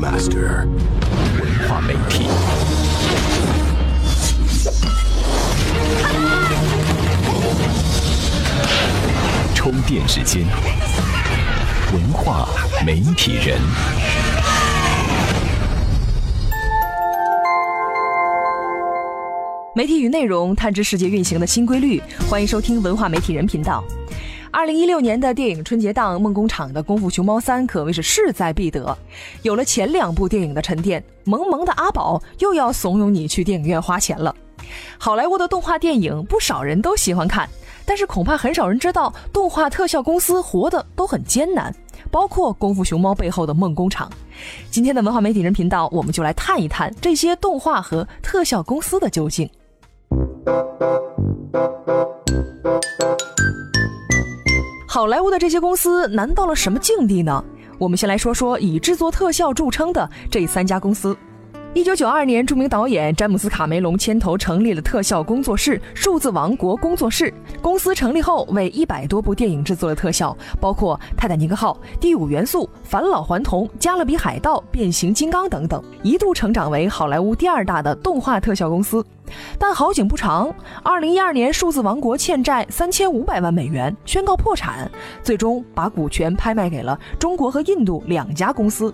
Master 文化媒体。充电时间，文化媒体人。媒体与内容探知世界运行的新规律，欢迎收听文化媒体人频道。二零一六年的电影春节档，梦工厂的《功夫熊猫三》可谓是势在必得。有了前两部电影的沉淀，萌萌的阿宝又要怂恿你去电影院花钱了。好莱坞的动画电影，不少人都喜欢看，但是恐怕很少人知道，动画特效公司活得都很艰难，包括《功夫熊猫》背后的梦工厂。今天的文化媒体人频道，我们就来探一探这些动画和特效公司的究竟。好莱坞的这些公司难到了什么境地呢？我们先来说说以制作特效著称的这三家公司。一九九二年，著名导演詹姆斯·卡梅隆牵头成立了特效工作室——数字王国工作室。公司成立后，为一百多部电影制作了特效，包括《泰坦尼克号》《第五元素》《返老还童》《加勒比海盗》《变形金刚》等等，一度成长为好莱坞第二大的动画特效公司。但好景不长，二零一二年，数字王国欠债三千五百万美元，宣告破产，最终把股权拍卖给了中国和印度两家公司。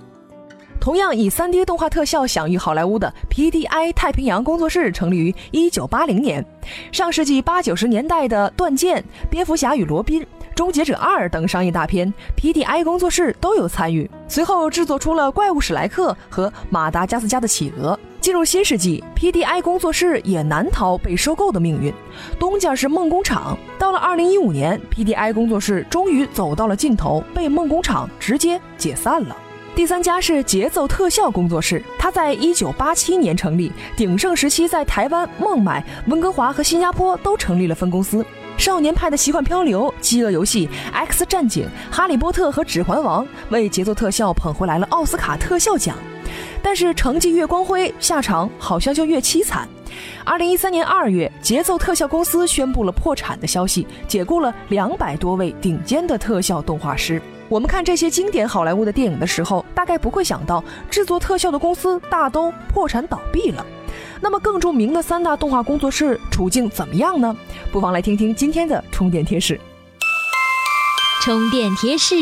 同样以 3D 动画特效享誉好莱坞的 PDI 太平洋工作室成立于1980年。上世纪八九十年代的《断剑》《蝙蝠侠与罗宾》《终结者二》等商业大片，PDI 工作室都有参与。随后制作出了《怪物史莱克》和《马达加斯加的企鹅》。进入新世纪，PDI 工作室也难逃被收购的命运。东家是梦工厂，到了2015年，PDI 工作室终于走到了尽头，被梦工厂直接解散了。第三家是节奏特效工作室，它在一九八七年成立，鼎盛时期在台湾、孟买、温哥华和新加坡都成立了分公司。少年派的奇幻漂流、饥饿游戏、X 战警、哈利波特和指环王为节奏特效捧回来了奥斯卡特效奖。但是成绩越光辉，下场好像就越凄惨。二零一三年二月，节奏特效公司宣布了破产的消息，解雇了两百多位顶尖的特效动画师。我们看这些经典好莱坞的电影的时候，大概不会想到制作特效的公司大都破产倒闭了。那么更著名的三大动画工作室处境怎么样呢？不妨来听听今天的充电贴士。充电贴士：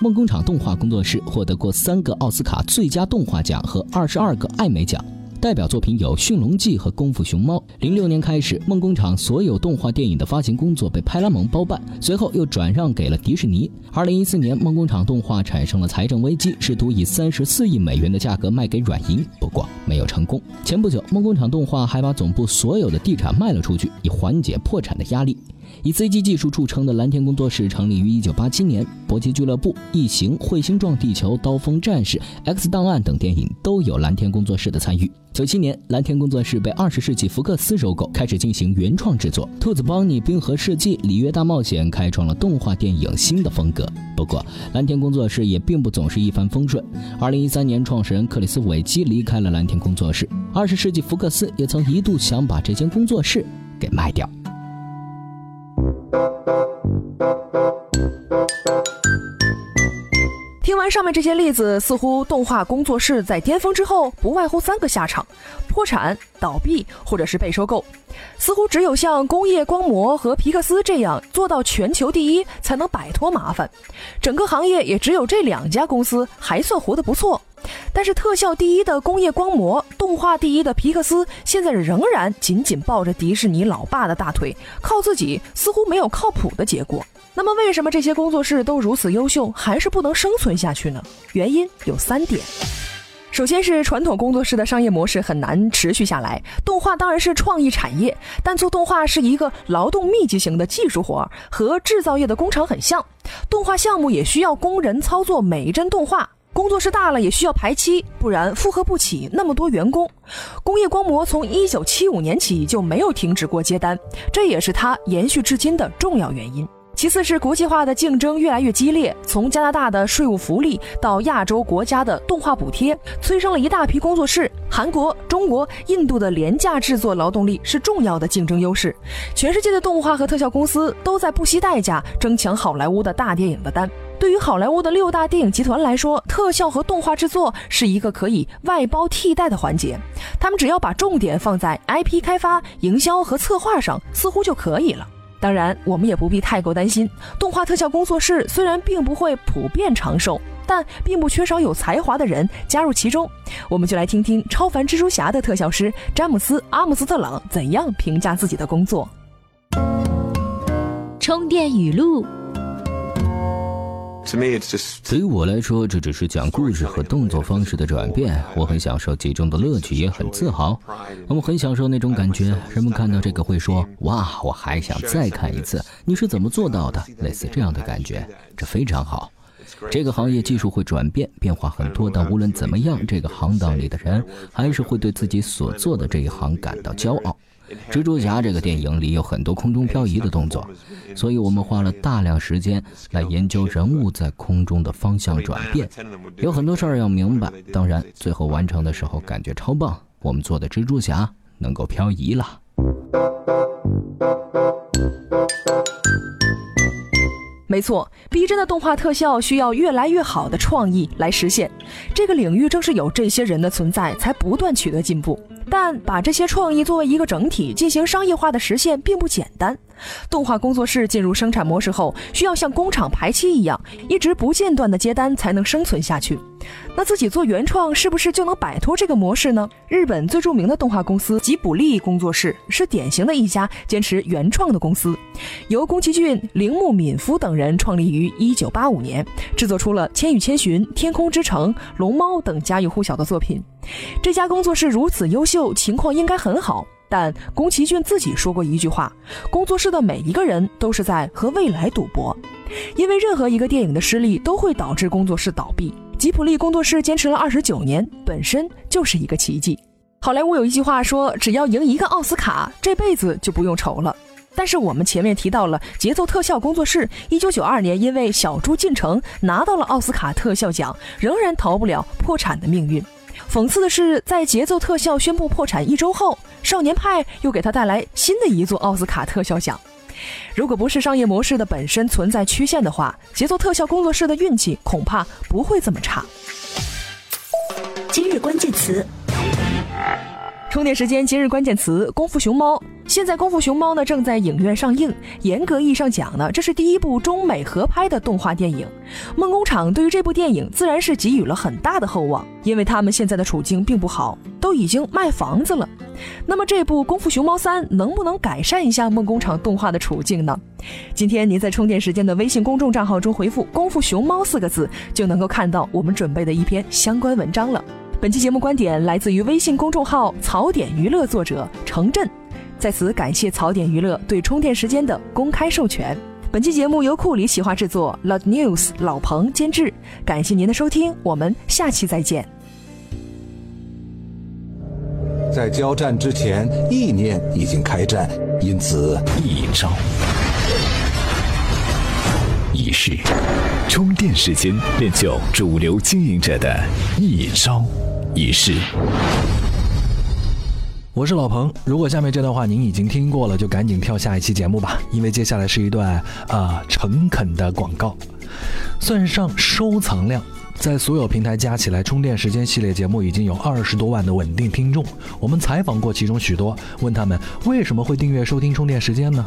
梦工厂动画工作室获得过三个奥斯卡最佳动画奖和二十二个艾美奖。代表作品有《驯龙记》和《功夫熊猫》。零六年开始，梦工厂所有动画电影的发行工作被派拉蒙包办，随后又转让给了迪士尼。二零一四年，梦工厂动画产生了财政危机，试图以三十四亿美元的价格卖给软银，不过没有成功。前不久，梦工厂动画还把总部所有的地产卖了出去，以缓解破产的压力。以 CG 技术著称的蓝天工作室成立于1987年，《搏击俱乐部》《异形》《彗星撞地球》《刀锋战士》《X 档案》等电影都有蓝天工作室的参与。97年，蓝天工作室被二十世纪福克斯收购，开始进行原创制作，《兔子邦尼》《冰河世纪》《里约大冒险》开创了动画电影新的风格。不过，蓝天工作室也并不总是一帆风顺。2013年，创始人克里斯·韦基离开了蓝天工作室，二十世纪福克斯也曾一度想把这间工作室给卖掉。听完上面这些例子，似乎动画工作室在巅峰之后不外乎三个下场：破产、倒闭，或者是被收购。似乎只有像工业光魔和皮克斯这样做到全球第一，才能摆脱麻烦。整个行业也只有这两家公司还算活得不错。但是特效第一的工业光魔，动画第一的皮克斯，现在仍然紧紧抱着迪士尼老爸的大腿，靠自己似乎没有靠谱的结果。那么，为什么这些工作室都如此优秀，还是不能生存下去呢？原因有三点。首先是传统工作室的商业模式很难持续下来。动画当然是创意产业，但做动画是一个劳动密集型的技术活，和制造业的工厂很像。动画项目也需要工人操作每一帧动画。工作室大了也需要排期，不然负荷不起那么多员工。工业光魔从一九七五年起就没有停止过接单，这也是它延续至今的重要原因。其次是国际化的竞争越来越激烈，从加拿大的税务福利到亚洲国家的动画补贴，催生了一大批工作室。韩国、中国、印度的廉价制作劳动力是重要的竞争优势。全世界的动画和特效公司都在不惜代价争抢好莱坞的大电影的单。对于好莱坞的六大电影集团来说，特效和动画制作是一个可以外包替代的环节。他们只要把重点放在 IP 开发、营销和策划上，似乎就可以了。当然，我们也不必太过担心。动画特效工作室虽然并不会普遍长寿，但并不缺少有才华的人加入其中。我们就来听听超凡蜘蛛侠的特效师詹姆斯·阿姆斯特朗怎样评价自己的工作。充电语录。对于我来说，这只是讲故事和动作方式的转变。我很享受其中的乐趣，也很自豪。我们很享受那种感觉。人们看到这个会说：“哇，我还想再看一次。”你是怎么做到的？类似这样的感觉，这非常好。这个行业技术会转变，变化很多，但无论怎么样，这个行当里的人还是会对自己所做的这一行感到骄傲。蜘蛛侠这个电影里有很多空中漂移的动作，所以我们花了大量时间来研究人物在空中的方向转变。有很多事儿要明白，当然最后完成的时候感觉超棒。我们做的蜘蛛侠能够漂移了。没错，逼真的动画特效需要越来越好的创意来实现。这个领域正是有这些人的存在，才不断取得进步。但把这些创意作为一个整体进行商业化的实现并不简单。动画工作室进入生产模式后，需要像工厂排期一样，一直不间断的接单才能生存下去。那自己做原创是不是就能摆脱这个模式呢？日本最著名的动画公司吉卜力工作室是典型的一家坚持原创的公司，由宫崎骏、铃木敏夫等人创立于1985年，制作出了《千与千寻》《天空之城》《龙猫》等家喻户晓的作品。这家工作室如此优秀，情况应该很好。但宫崎骏自己说过一句话：“工作室的每一个人都是在和未来赌博，因为任何一个电影的失利都会导致工作室倒闭。吉普力工作室坚持了二十九年，本身就是一个奇迹。”好莱坞有一句话说：“只要赢一个奥斯卡，这辈子就不用愁了。”但是我们前面提到了节奏特效工作室，一九九二年因为《小猪进城》拿到了奥斯卡特效奖，仍然逃不了破产的命运。讽刺的是，在节奏特效宣布破产一周后，少年派又给他带来新的一座奥斯卡特效奖。如果不是商业模式的本身存在曲线的话，节奏特效工作室的运气恐怕不会这么差。今日关键词。充电时间，今日关键词：功夫熊猫。现在《功夫熊猫》呢正在影院上映。严格意义上讲呢，这是第一部中美合拍的动画电影。梦工厂对于这部电影自然是给予了很大的厚望，因为他们现在的处境并不好，都已经卖房子了。那么这部《功夫熊猫三》能不能改善一下梦工厂动画的处境呢？今天您在充电时间的微信公众账号中回复“功夫熊猫”四个字，就能够看到我们准备的一篇相关文章了。本期节目观点来自于微信公众号“槽点娱乐”作者程震。在此感谢槽点娱乐对充电时间的公开授权。本期节目由库里企划制作，Loud News 老彭监制。感谢您的收听，我们下期再见。在交战之前，意念已经开战，因此一招一式，充电时间练就主流经营者的一招一式。我是老彭，如果下面这段话您已经听过了，就赶紧跳下一期节目吧，因为接下来是一段啊诚恳的广告，算上收藏量，在所有平台加起来，充电时间系列节目已经有二十多万的稳定听众。我们采访过其中许多，问他们为什么会订阅收听充电时间呢？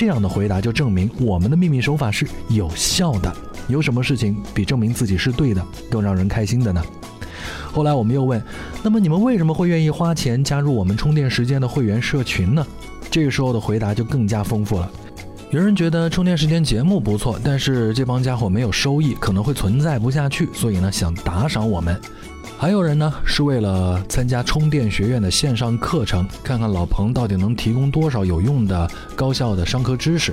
这样的回答就证明我们的秘密手法是有效的。有什么事情比证明自己是对的更让人开心的呢？后来我们又问，那么你们为什么会愿意花钱加入我们充电时间的会员社群呢？这个时候的回答就更加丰富了。有人觉得充电时间节目不错，但是这帮家伙没有收益，可能会存在不下去，所以呢想打赏我们。还有人呢是为了参加充电学院的线上课程，看看老彭到底能提供多少有用的高效的商科知识。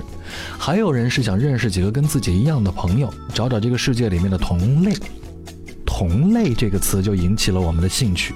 还有人是想认识几个跟自己一样的朋友，找找这个世界里面的同类。同类这个词就引起了我们的兴趣。